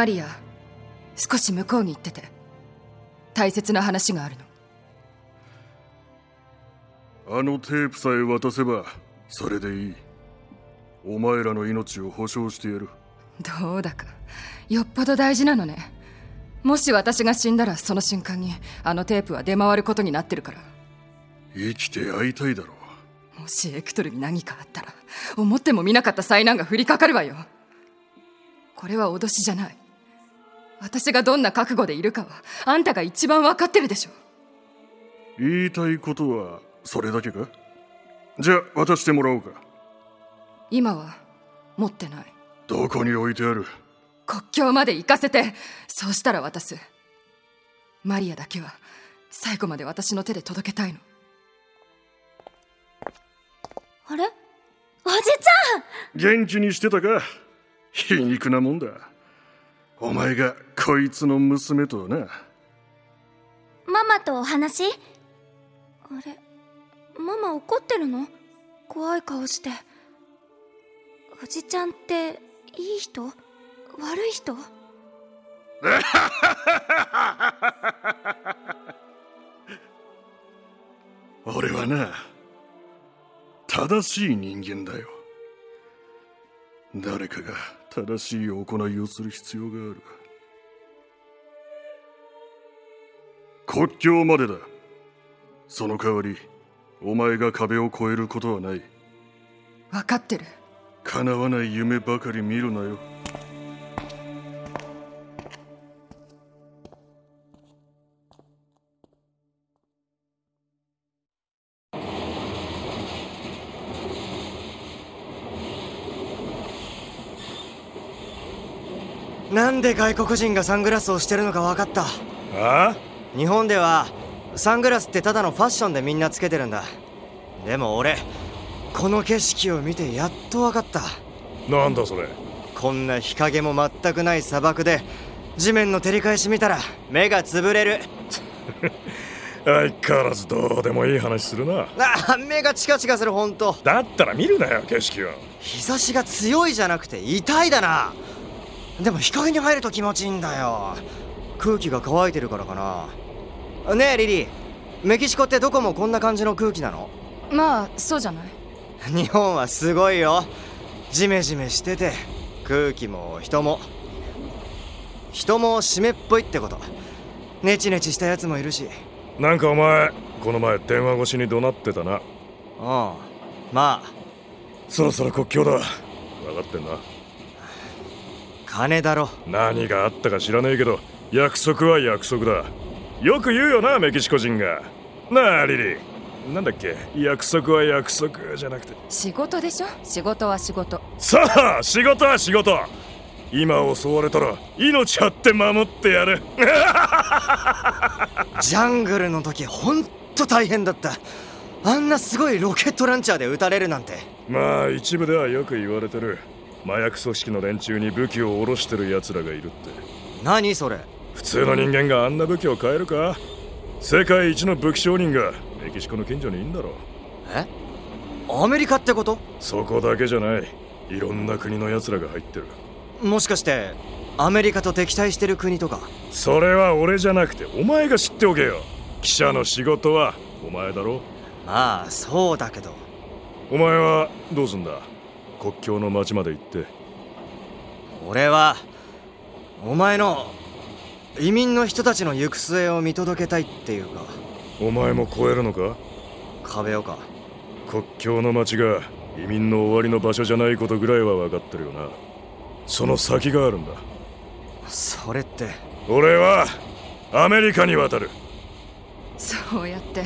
マリア少し向こうに行ってて。大切な話があるの。あのテープさえ渡せばそれでいい。お前らの命を保証してやる。どうだかよっぽど大事なのね。もし私が死んだらその瞬間にあのテープは出回ることになってるから。生きて会いたいだろう。もしエクトルに何かあったら思ってもみなかった災難が降りかかるわよこれは脅しじゃない私がどんな覚悟でいるかはあんたが一番分かってるでしょ言いたいことはそれだけか？じゃあ渡してもらおうか。今は持ってない。どこに置いてある？国境まで行かせて。そうしたら渡す。マリアだけは最後まで私の手で届けたいの。あれ？おじちゃん！元気にしてたか？皮肉なもんだお前がこいつの娘とな。ママとお話？あれママ怒ってるの？怖い顔して。おじちゃんっていい人？悪い人？俺はな正しい人間だよ誰かが正しい行いをする必要がある。国境までだ。その代わりお前が壁を越えることはない。分かってる。叶わない夢ばかり見るなよなんで外国人がサングラスをしてるのか分かった。あ日本ではサングラスってただのファッションでみんなつけてるんだ。でも俺この景色を見てやっと分かった。なんだそれ？こんな日陰も全くない砂漠で地面の照り返し見たら目が潰れる。相変わらずどうでもいい話するな。あ目がチカチカする本当だったら見るなよ景色を。日差しが強いじゃなくて痛いだなでも日陰に入ると気持ちいいんだよ。空気が乾いてるからかな。ねえリリー。メキシコってどこもこんな感じの空気なの？まあそうじゃない？日本はすごいよ。ジメジメしてて空気も人も。人も湿っぽいってこと。ネチネチしたやつもいるし。なんかお前この前電話越しに怒鳴ってたな。ああまあ。そろそろ国境だ。分かってんな金だろ。何があったか知らねえけど約束は約束だ。よく言うよなメキシコ人が。なあリリー。なんだっけ？約束は約束じゃなくて。仕事でしょ？仕事は仕事。さあ仕事は仕事。今襲われたら命張って守ってやる。ジャングルの時ほんと大変だった。あんなすごいロケットランチャーで撃たれるなんて。まあ一部ではよく言われてる麻薬組織の連中に武器を下ろしてる奴らがいるって。何それ？普通の人間があんな武器を買えるか？世界一の武器商人がメキシコの近所にいんだろ。え？アメリカってこと？そこだけじゃない。いろんな国の奴らが入ってる。もしかしてアメリカと敵対してる国とか？それは俺じゃなくてお前が知っておけよ。記者の仕事はお前だろ。まあそうだけど。お前はどうすんだ？国境の町まで行って。俺はお前の移民の人たちの行く末を見届けたいっていうか。お前も越えるのか？壁をか。国境の町が移民の終わりの場所じゃないことぐらいは分かってるよな。その先があるんだ。それって。俺はアメリカに渡る。そうやって。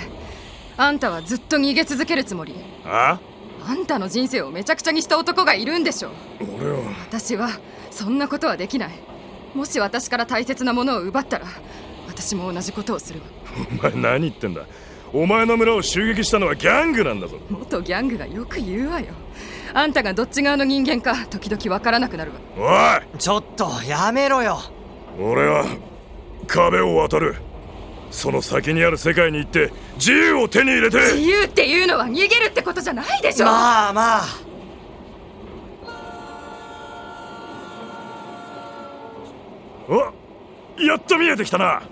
あんたはずっと逃げ続けるつもり？ああ？んたの人生をめちゃくちゃにした男がいるんでしょ俺は。私はそんなことはできない。もし私から大切なものを奪ったら私も同じことをするわ。お前何言ってんだ。お前の村を襲撃したのはギャングなんだぞ。元ギャングがよく言うわよ。あんたがどっち側の人間か時々わからなくなるわ。おい！ちょっとやめろよ。俺は壁を渡るその先にある世界に行って自由を手に入れて。自由っていうのは逃げるってことじゃないでしょ。まあまあ。おやっと見えてきたな。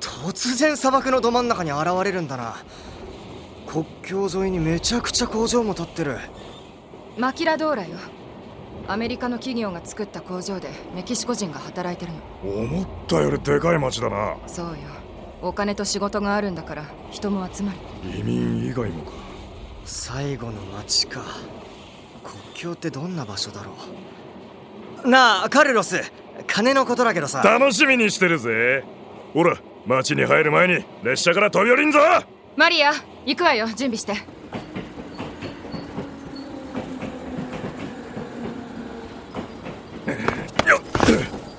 突然砂漠のど真ん中に現れるんだな。国境沿いにめちゃくちゃ工場も建ってる。マキラドーラよ。アメリカの企業が作った工場でメキシコ人が働いてるの。思ったよりでかい町だな。そうよお金と仕事があるんだから人も集まる。移民以外もか。最後の町か。国境ってどんな場所だろう。なあカルロス。金のことだけどさ。楽しみにしてるぜ。ほら町に入る前に列車から飛び降りんぞ。マリア行くわよ。準備してよっ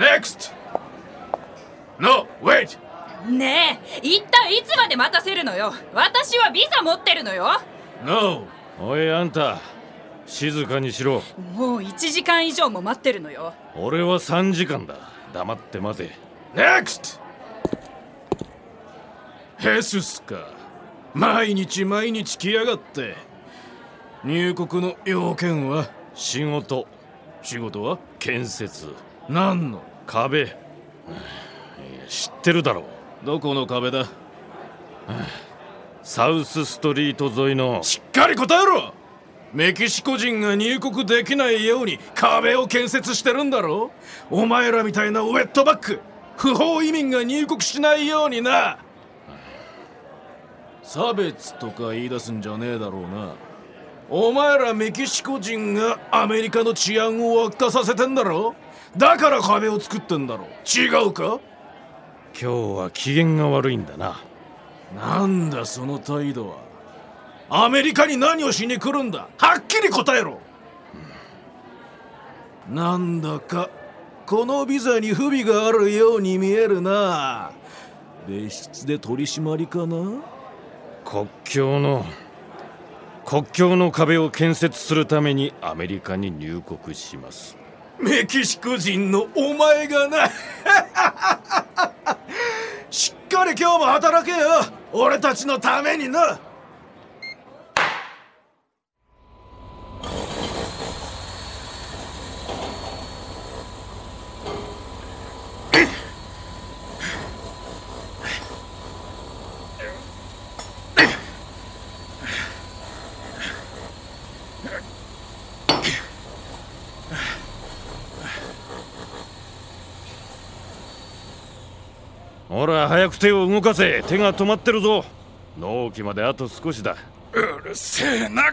ネクスト No, wait! ねえ一体いつまで待たせるのよ。私はビザ持ってるのよ。No! おいあんた。静かにしろ。もう1時間以上も待ってるのよ。俺は3時間だ。黙って待て。NEXT! ヘススか毎日毎日来やがって。入国の要件は？仕事。仕事は？建設。何の？壁。いや知ってるだろうどこの壁だ？サウスストリート沿いの。しっかり答えろ！メキシコ人が入国できないように壁を建設してるんだろ？お前らみたいなウェットバック不法移民が入国しないようにな！差別とか言い出すんじゃねえだろうな。お前らメキシコ人がアメリカの治安を悪化させてんだろ？だから壁を作ってんだろ？違うか？今日は機嫌が悪いんだな。なんだその態度は。アメリカに何をしに来るんだ。はっきり答えろ、なんだかこのビザに不備があるように見えるな。別室で取り締まりかな。国境の国境の壁を建設するためにアメリカに入国しますメキシコ人のお前がな。しっかり今日も働けよ。俺たちのためにな。ほら早く手を動かせ。手が止まってるぞ。納期まであと少しだ。うるせえな。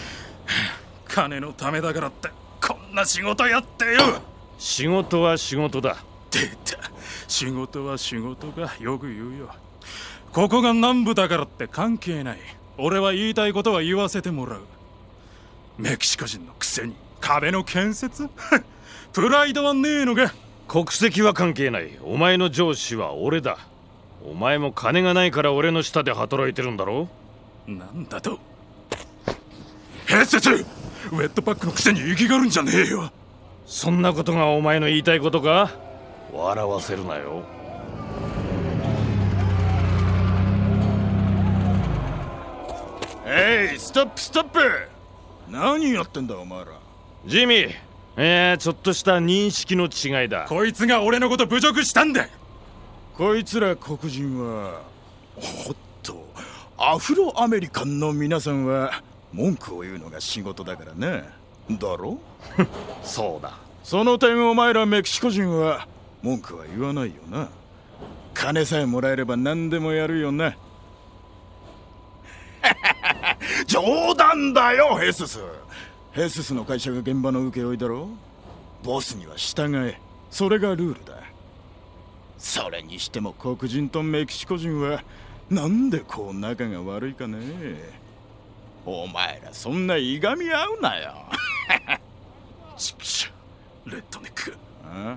金のためだからってこんな仕事やってよ。仕事は仕事だ。出た。仕事は仕事がよく言うよ。ここが南部だからって関係ない。俺は言いたいことは言わせてもらう。メキシコ人のくせに。壁の建設？プライドはねえのか国籍は関係ない。お前の上司は俺だ。お前も金がないから俺の下で働いてるんだろ？なんだと。併設!ウェットパックのくせに生きがるんじゃねえよ。そんなことがお前の言いたいことか？笑わせるなよ。えいストップストップ何やってんだお前ら。ジミーえー、ちょっとした認識の違いだ。こいつが俺のこと侮辱したんだ。こいつら黒人はほっとアフロアメリカンの皆さんは文句を言うのが仕事だからね。だろ？そうだ。その点お前らメキシコ人は文句は言わないよな。金さえもらえれば何でもやるよな 冗談だよヘススヘススの会社が現場の請負いだろボスには従え。それがルールだ。それにしても黒人とメキシコ人はなんでこう仲が悪いかね？お前らそんないがみ合うなよ。ちくしょレッドネック。あ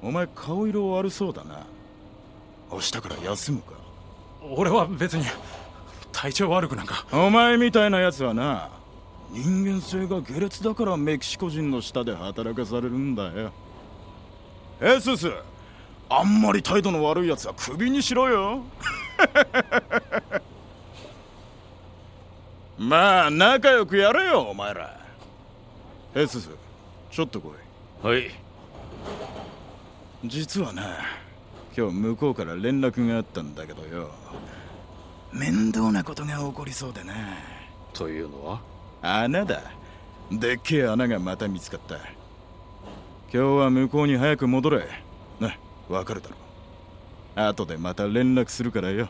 お前顔色悪そうだな。明日から休むか？俺は別に体調悪くなんか。お前みたいなやつはな人間性が下劣だからメキシコ人の下で働かされるんだよ。エススあんまり態度の悪いやつはクビにしろよ。まあ仲良くやれよお前ら。エススちょっと来い。はい。実はな今日向こうから連絡があったんだけどよ。面倒なことが起こりそうでなというのは？穴だ。でっけえ穴がまた見つかった。今日は向こうに早く戻れ。なわかるだろ後でまた連絡するからよ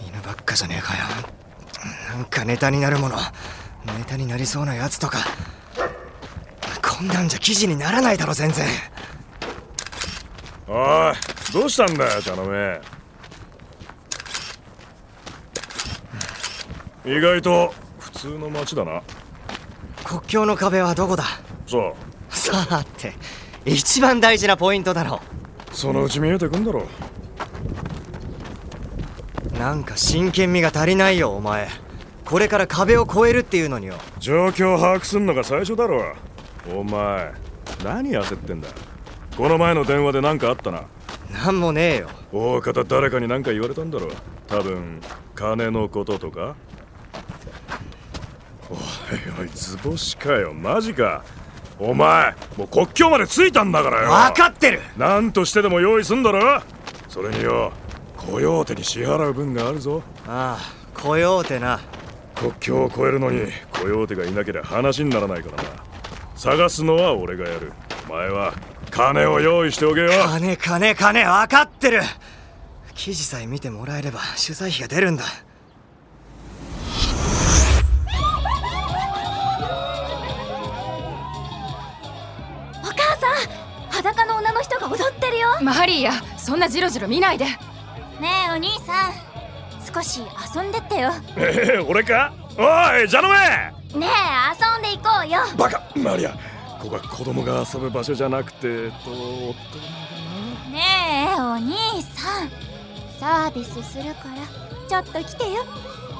犬ばっかじゃねえかよなんかネタになるもの。ネタになりそうなやつとか。こんなんじゃ記事にならないだろ全然。おいどうしたんだよ茶の目。意外と普通の街だな。国境の壁はどこだ？そう。さて一番大事なポイントだろ。そのうち見えてくんだろなんか真剣味が足りないよお前これから壁を越えるっていうのによ。状況を把握すんのが最初だろお前何焦ってんだ？この前の電話で何かあったな？なんもねえよ。大方誰かに何か言われたんだろ多分金のこととか？おいおい図星かよ。マジか。お前もう国境まで着いたんだからよ。分かってる。何としてでも用意すんだろそれによコヨーテに支払う分があるぞ。ああコヨーテな国境を越えるのにコヨーテがいなければ話にならないからな。探すのは俺がやる。お前は金を用意しておけよ。金金金分かってる。記事さえ見てもらえれば取材費が出るんだ。お母さん裸の女の人が踊ってるよ。マリーやそんなジロジロ見ないで。ねえお兄さん少し遊んでってよ。え え俺か？おいジャノメねえ遊んでいこうよ。バカマリア。ここは子供が遊ぶ場所じゃなくてとねえお兄さん。サービスするからちょっと来てよ。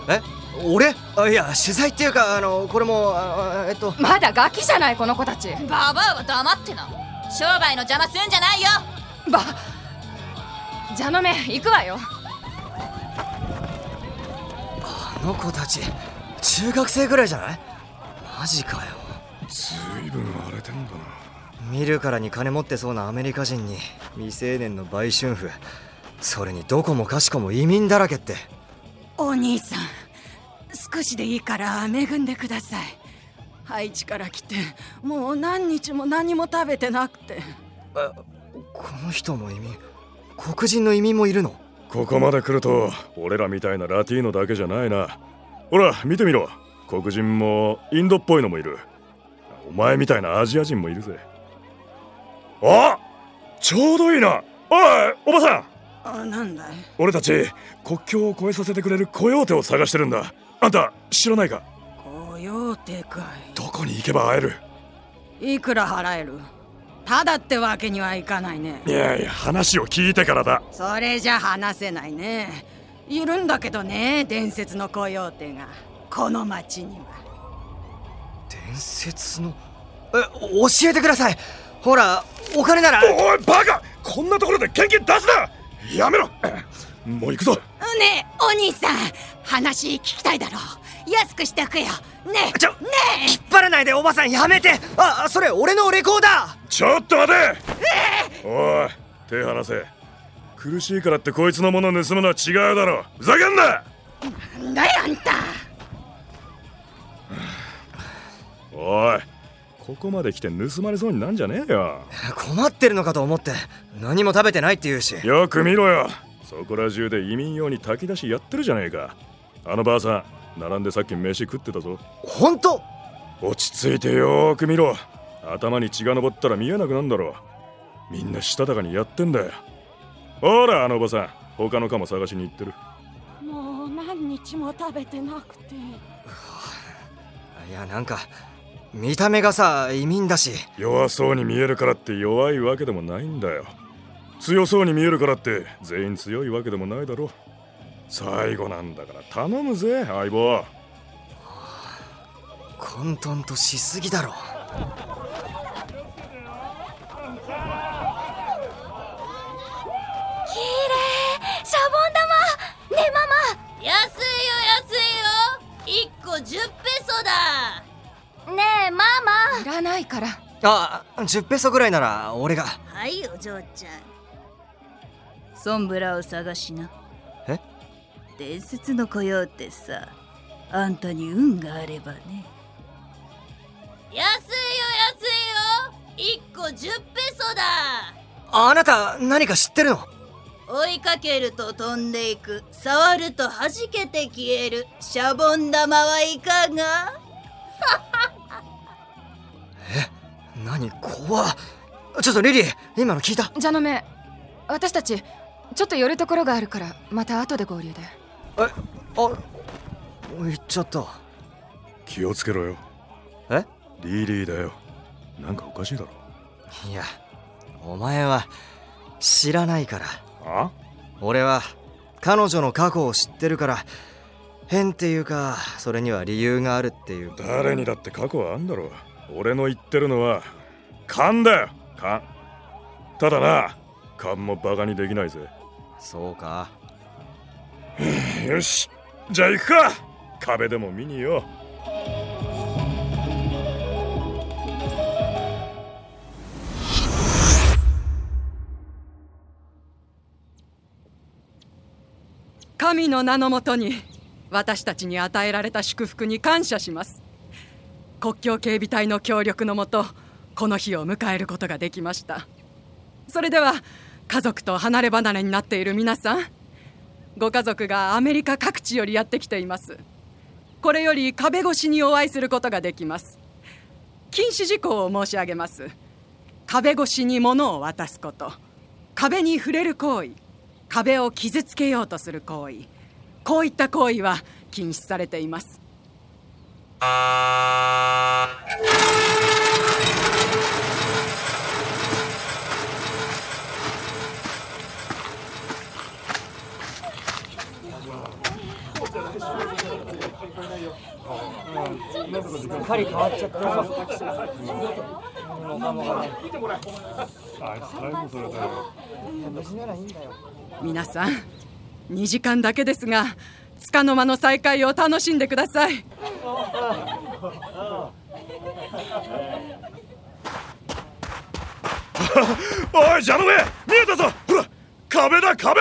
え？俺？あいや取材っていうかあのこれもあえっと。まだガキじゃないこの子たち。ババアは黙ってな。商売の邪魔すんじゃないよ。ばじゃのめ行くわよの子たち中学生ぐらいじゃない？マジかよ。ずいぶん荒れてんだな。見るからに金持ってそうなアメリカ人に未成年の売春婦。それにどこもかしこも移民だらけって。お兄さん少しでいいから恵んでください。ハイチから来てもう何日も何も食べてなくて。この人も移民？黒人の移民もいるの？ここまで来ると俺らみたいなラティーノだけじゃないな。ほら見てみろ。黒人もインドっぽいのもいる。お前みたいなアジア人もいるぜ。あちょうどいいな。おいおばさん。あなんだい？俺たち国境を越えさせてくれるコヨーテを探してるんだ。あんた知らないか？コヨーテかどこに行けば会える？いいくら払える？ただってわけにはいかないね。いやいや話を聞いてからだ。それじゃ話せないね。いるんだけどね伝説のコヨーテが。この町には。伝説の？え教えてください。ほらお金なら。おいバカ!こんなところで献金出すな!やめろ! もう行くぞ!ねえお兄さん話聞きたいだろ安くしておくよ。ねえ。ちょね引っ張らないでおばさんやめて。あそれ俺のレコーダー。ちょっと待て。おい手離せ。苦しいからってこいつのもの盗むのは違うだろ。ふざけんな！えなんだよあんた。おいここまで来て盗まれそうになんじゃねえよ。困ってるのかと思って何も食べてないって言うし。よく見ろよ。そこら中で移民用に炊き出しやってるじゃねえか。あのばあさん並んでさっき飯食ってたぞ。本当？落ち着いてよーく見ろ頭に血が上ったら見えなくなんだろみんなしたたかにやってんだよ。ほらあのおばさん。他のカモ探しに行ってる。もう何日も食べてなくて。いやなんか見た目がさ移民だし。弱そうに見えるからって弱いわけでもないんだよ。強そうに見えるからって全員強いわけでもないだろ最後なんだから頼むぜ相棒。混沌としすぎだろ。きれい。シャボン玉。ねえママ安いよ安いよ。1個10ペソだ。ねえママ。いらないから。あ10ペソぐらいなら俺が。はいお嬢ちゃん。ソンブラを探しな。え伝説のコヨーテさ。あんたに運があればね。安いよ安いよ。1個10ペソだ。あなた何か知ってるの？追いかけると飛んでいく。触ると弾けて消える。シャボン玉はいかが？何？怖っ。ちょっとリリー今の聞いた。じゃのめ私たちちょっと寄るところがあるからまた後で合流でえあ行っちゃった。気をつけろよ。え？リリーだよ。なんかおかしいだろ。いやお前は知らないから。あ？俺は彼女の過去を知ってるから変っていうかそれには理由があるっていう。誰にだって過去はあんだろう。俺の言ってるのは勘だよ。勘。ただな勘もバカにできないぜ。そうか よしじゃあ行くか。壁でも見によ神の名のもとに私たちに与えられた祝福に感謝します。国境警備隊の協力のもとこの日を迎えることができました。それでは家族と離れ離れになっている皆さんご家族がアメリカ各地よりやってきています。これより壁越しにお会いすることができます。禁止事項を申し上げます。壁越しに物を渡すこと。壁に触れる行為。壁を傷つけようとする行為。こういった行為は禁止されています。狩り変わっちゃった。皆さん2時間だけですが束の間の再会を楽しんでください。おいジャノベ見えたぞ。ほら壁だ壁。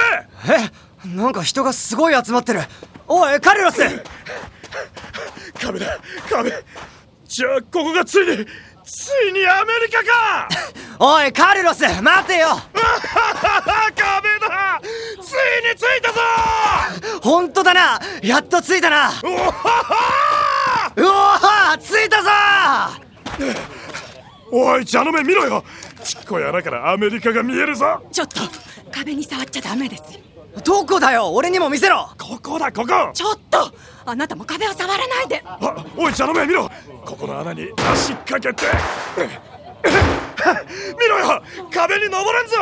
えなんか人がすごい集まってる。おいカルロス壁だ壁じゃあここがついについにアメリカか！おいカルロス待てよ！壁だ！ついに着いたぞ！本当だな！やっと着いたな！おははうおー着いたぞ！おいジャノベ見ろよ！ちっこい穴からアメリカが見えるぞ！ちょっと壁に触っちゃダメです。よどこだよ俺にも見せろ。ここだここ。ちょっとあなたも壁を触らないで。あおいジャノベ見ろ。ここの穴に足かけて。見ろよ。壁に登れんぞ。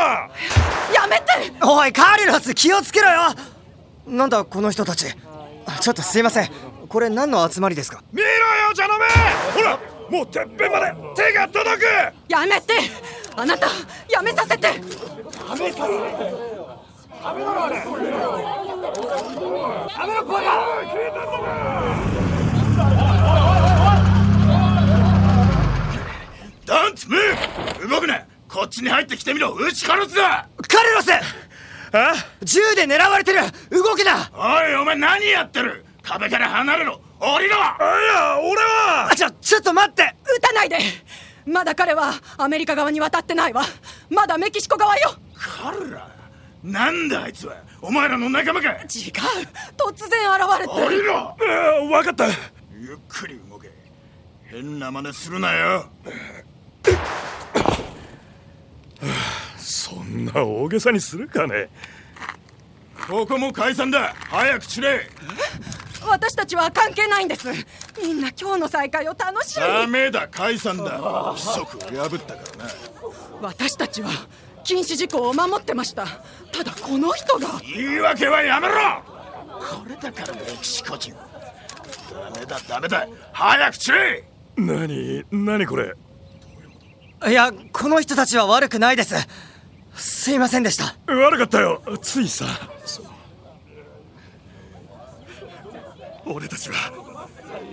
やめて。おいカルロス気をつけろよ。なんだこの人たち。ちょっとすいません。これ何の集まりですか？見ろよジャノベほらもうてっぺんまで手が届く。やめて。あなたやめさせて。やめさせてやめろあれ。やめろこダンツムー動くな。こっちに入ってきてみろ。撃ち殺すだ。カルロスあ？銃で狙われてる。動くな。おいお前何やってる？壁から離れろ。降りろ。いや俺は。ちょちょっと待って。撃たないで。まだ彼はアメリカ側に渡ってないわ。まだメキシコ側よ。彼らなんだあいつは。お前らの仲間か。違う。突然現れて降りろ。分かった。ゆっくり動け。変な真似するなよ。そんな大げさにするかね。ここも解散だ。早く散れ。私たちは関係ないんです。みんな今日の再会を楽しみ。にダメだ解散だ。規則を破ったからな。私たちは禁止事項を守ってました。ただこの人が。言い訳はやめろ。これだからメキシコ人。ダメだダメだ。早く散れ何何これ。いやこの人たちは悪くないです。すいませんでした。悪かったよ。ついさ。俺たちは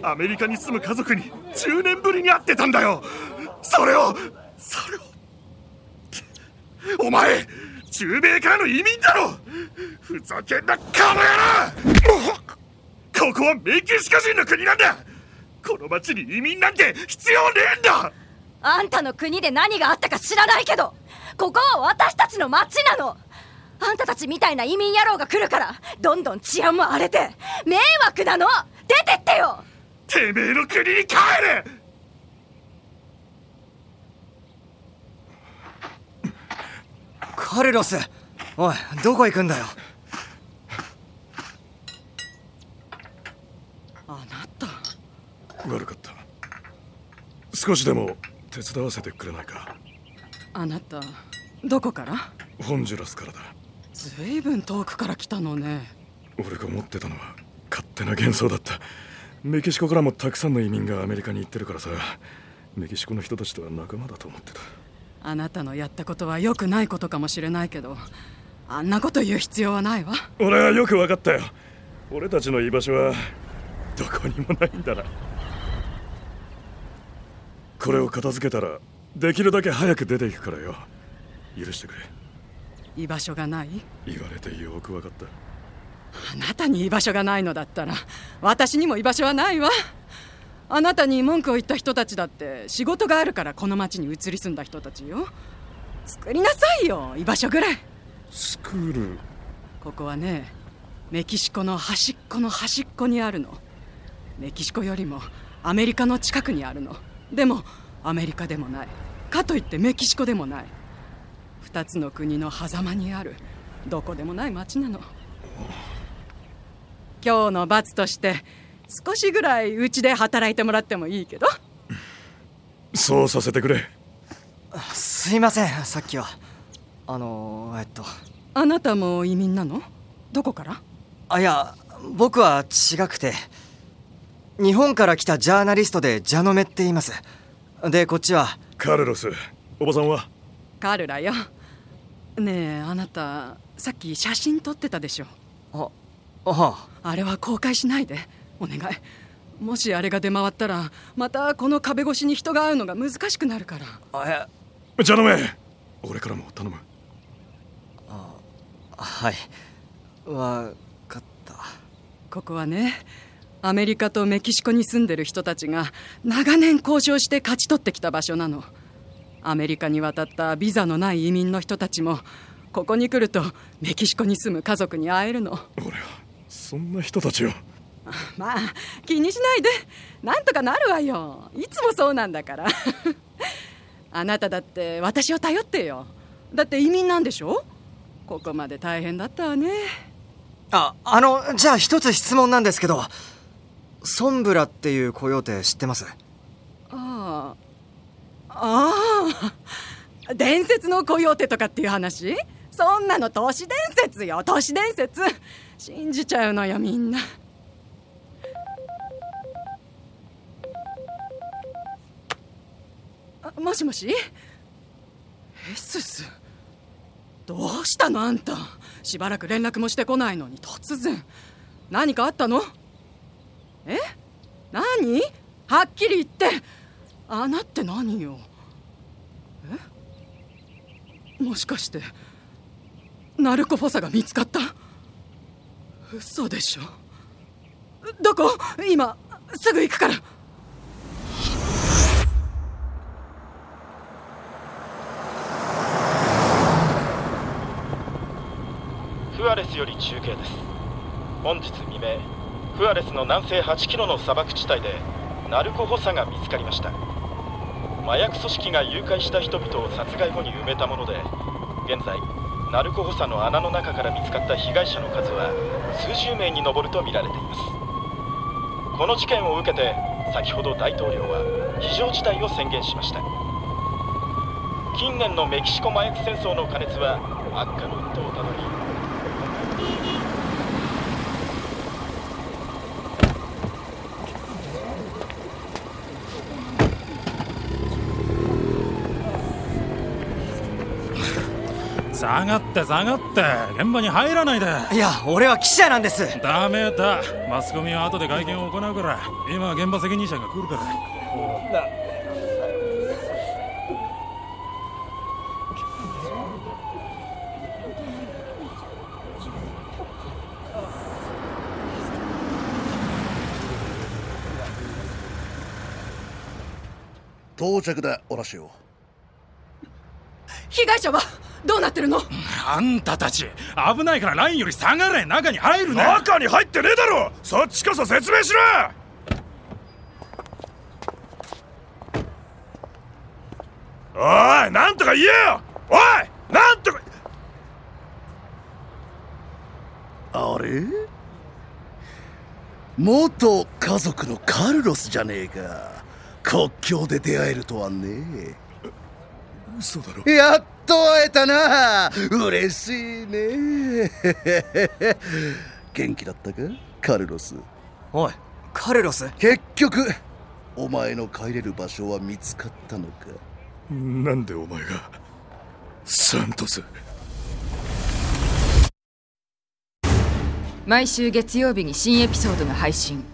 アメリカに住む家族に10年ぶりに会ってたんだよ。それをそれをお前中米からの移民だろ！ふざけんなこの野郎！ここはメキシコ人の国なんだ！この町に移民なんて必要ねえんだ！あんたの国で何があったか知らないけどここは私たちの町なの！あんたたちみたいな移民野郎が来るからどんどん治安も荒れて迷惑なの！出てってよ！てめえの国に帰れカルロス。おいどこ行くんだよ？あなた。悪かった。少しでも手伝わせてくれないか？あなたどこから？ホンジュラスからだ。ずいぶん遠くから来たのね。俺が思ってたのは勝手な幻想だった。メキシコからもたくさんの移民がアメリカに行ってるからさ。メキシコの人たちとは仲間だと思ってたあなたのやったことは良くないことかもしれないけどあんなこと言う必要はないわ。俺はよく分かったよ。俺たちの居場所はどこにもないんだな。これを片付けたらできるだけ早く出ていくからよ。許してくれ。居場所がない？言われてよく分かった。あなたに居場所がないのだったら私にも居場所はないわあなたに文句を言った人たちだって仕事があるからこの町に移り住んだ人たちよ。作りなさいよ居場所ぐらい。作る？ここはねメキシコの端っこの端っこにあるの。メキシコよりもアメリカの近くにあるの。でもアメリカでもない。かといってメキシコでもない。二つの国の狭間にある。どこでもない町なの。今日の罰として少しぐらいうちで働いてもらってもいいけど。そうさせてくれ。すいませんさっきは。あのえっと。あなたも移民なの？どこから？あいや僕は違くて。日本から来たジャーナリストでジャノメって言います。でこっちは？カルロスおばさんは？カルラよ。ねえあなたさっき写真撮ってたでしょ。あああれは公開しないでお願い。もしあれが出回ったらまたこの壁越しに人が会うのが難しくなるから。あえじゃあのめ俺からも頼む。あはい。わかった。ここはねアメリカとメキシコに住んでる人たちが長年交渉して勝ち取ってきた場所なの。アメリカに渡ったビザのない移民の人たちもここに来るとメキシコに住む家族に会えるの。俺はそんな人たちを まあ気にしないで。なんとかなるわよ。いつもそうなんだから。あなただって私を頼ってよ。だって移民なんでしょ？ここまで大変だったわね。ああのじゃあ一つ質問なんですけどソンブラっていうコヨーテ知ってます？ああ。ああ。伝説のコヨーテとかっていう話？そんなの都市伝説よ。都市伝説。信じちゃうのよみんなもしもし？エスス？どうしたのあんた？しばらく連絡もしてこないのに突然。何かあったの？え？何？はっきり言って。穴って何よ？え？もしかしてナルコフォサが見つかった？嘘でしょ？どこ？今すぐ行くからフアレスより中継です。本日未明フアレスの南西8キロの砂漠地帯でナルコ補佐が見つかりました。麻薬組織が誘拐した人々を殺害後に埋めたもので現在ナルコ補佐の穴の中から見つかった被害者の数は数十名に上るとみられています。この事件を受けて先ほど大統領は非常事態を宣言しました。近年のメキシコ麻薬戦争の過熱は悪化の一途をたどり下がって下がって現場に入らないで。いや俺は記者なんです。ダメだ。マスコミは後で会見を行うから。今現場責任者が来るから。到着だオラシオ被害者はどうなってるの？あんたたち危ないからラインより下がれ中に入るね。中に入ってねえだろ！そっちこそ説明しろ！おいなんとか言えよ！おいなんとか！あれ？元家族のカルロスじゃねえか。国境で出会えるとはね。嘘だろ。やっと会えたな。嬉しいね。元気だったか？カルロス。おいカルロス？結局お前の帰れる場所は見つかったのか？なんでお前が？サントス。毎週月曜日に新エピソードが配信。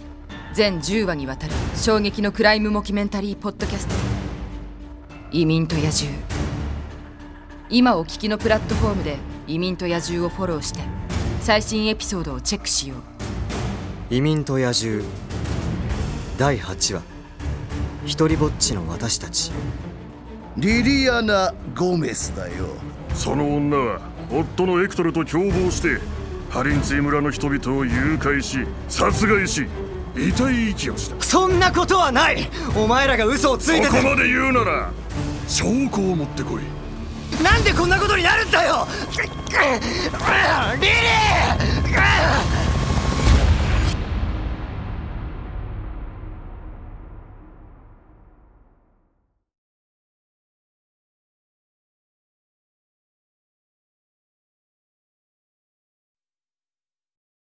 全10話にわたる衝撃のクライムモキュメンタリーポッドキャスト。移民と野獣今お聞きのプラットフォームで移民と野獣をフォローして最新エピソードをチェックしよう。移民と野獣第8話。一人ぼっちの私たち。リリアナ・ゴメスだよ。その女は夫のエクトルと共謀してハリンツィ村の人々を誘拐し殺害し遺体遺棄をした。そんなことはない。お前らが嘘をついてて。そこまで言うなら証拠を持ってこいなんでこんなことになるんだよ！リリー！